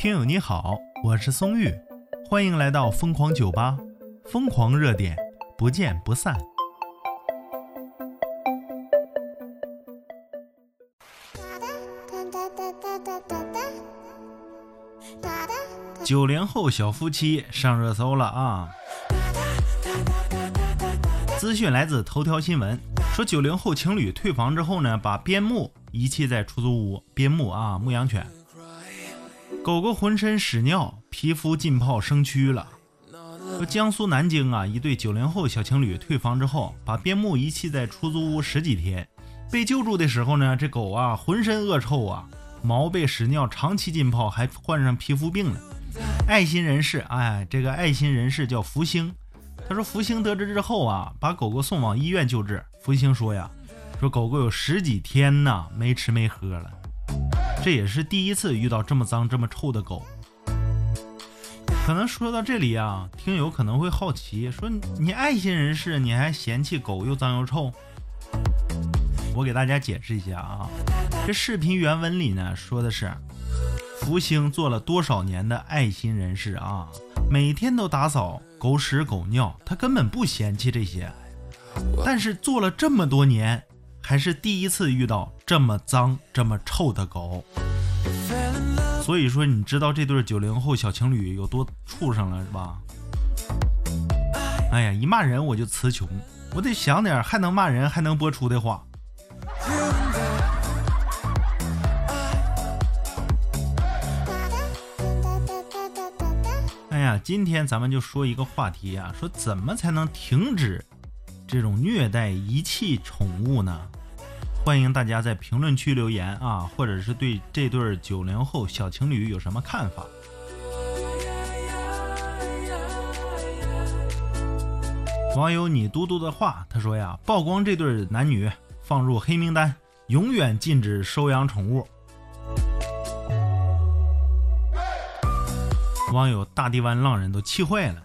听友你好，我是松玉，欢迎来到疯狂酒吧，疯狂热点，不见不散。九零后小夫妻上热搜了啊！资讯来自头条新闻，说九零后情侣退房之后呢，把边牧遗弃在出租屋。边牧啊，牧羊犬，狗狗浑身屎尿，皮肤浸泡生蛆了。江苏南京啊，一对九零后小情侣退房之后，把边牧遗弃在出租屋十几天。被救助的时候呢，这狗啊浑身恶臭啊，毛被屎尿长期浸泡，还患上皮肤病了。爱心人士，哎，这个爱心人士叫福星。他说福星得知之后啊，把狗狗送往医院救治。福星说呀，说狗狗有十几天呢没吃没喝了，这也是第一次遇到这么脏这么臭的狗。可能说到这里啊，听友可能会好奇，说你爱心人士你还嫌弃狗又脏又臭？我给大家解释一下啊，这视频原文里呢说的是。福星做了多少年的爱心人士啊，每天都打扫狗屎狗尿，他根本不嫌弃这些。但是做了这么多年，还是第一次遇到这么脏、这么臭的狗。所以说，你知道这对九零后小情侣有多畜生了是吧？哎呀，一骂人我就词穷，我得想点还能骂人还能播出的话。哎呀，今天咱们就说一个话题啊，说怎么才能停止这种虐待遗弃宠物呢？欢迎大家在评论区留言啊，或者是对这对九零后小情侣有什么看法？网友你嘟嘟的话，他说呀，曝光这对男女放入黑名单，永远禁止收养宠物。网友大地湾浪人都气坏了，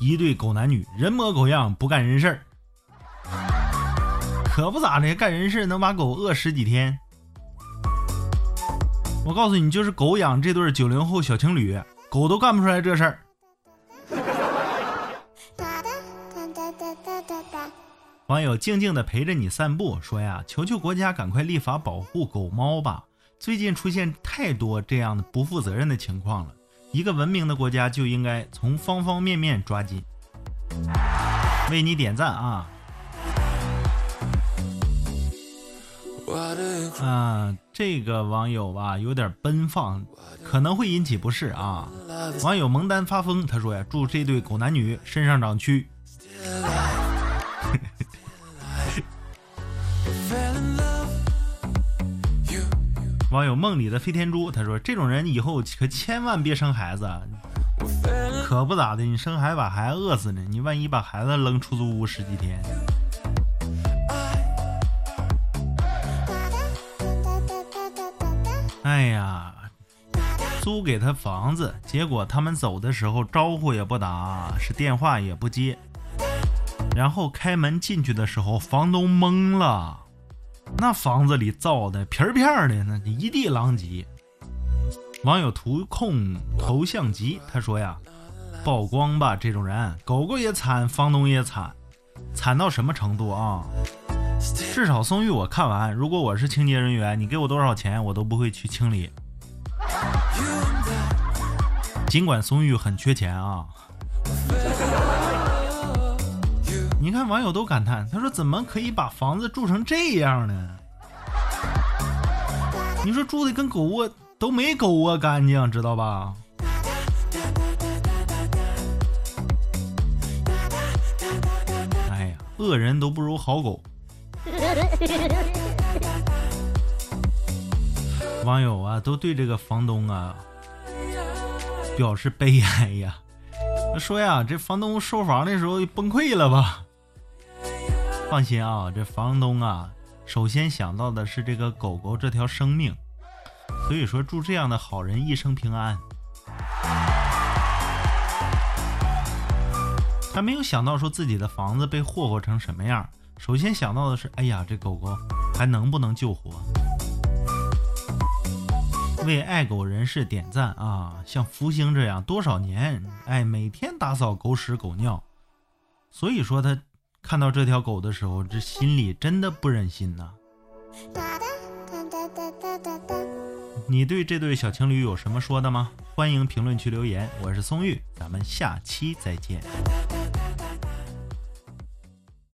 一对狗男女人模狗样不干人事儿，可不咋的，干人事能把狗饿十几天。我告诉你，就是狗养这对九零后小情侣，狗都干不出来这事儿。网友静静的陪着你散步，说呀，求求国家赶快立法保护狗猫吧，最近出现太多这样的不负责任的情况了。一个文明的国家就应该从方方面面抓紧，为你点赞啊！啊，这个网友吧有点奔放，可能会引起不适啊。网友蒙丹发疯，他说呀，祝这对狗男女身上长蛆。网友梦里的飞天猪他说：“这种人以后可千万别生孩子，可不咋的，你生孩子把孩子饿死呢，你万一把孩子扔出租屋十几天。”哎呀，租给他房子，结果他们走的时候招呼也不打，是电话也不接，然后开门进去的时候，房东懵了。那房子里糟的皮儿片儿的，那一地狼藉。网友图控头像集他说呀：“曝光吧，这种人，狗狗也惨，房东也惨，惨到什么程度啊？至少松玉我看完，如果我是清洁人员，你给我多少钱，我都不会去清理。尽管松玉很缺钱啊。”你看，网友都感叹，他说：“怎么可以把房子住成这样呢？你说住的跟狗窝都没狗窝干净，知道吧？”哎呀，恶人都不如好狗。网友啊，都对这个房东啊表示悲哀呀。他说呀，这房东收房的时候崩溃了吧？放心啊，这房东啊，首先想到的是这个狗狗这条生命，所以说祝这样的好人一生平安。他没有想到说自己的房子被霍霍成什么样，首先想到的是，哎呀，这狗狗还能不能救活？为爱狗人士点赞啊！像福星这样多少年，哎，每天打扫狗屎狗尿，所以说他看到这条狗的时候，这心里真的不忍心呐。你对这对小情侣有什么说的吗？欢迎评论区留言。我是松玉，咱们下期再见。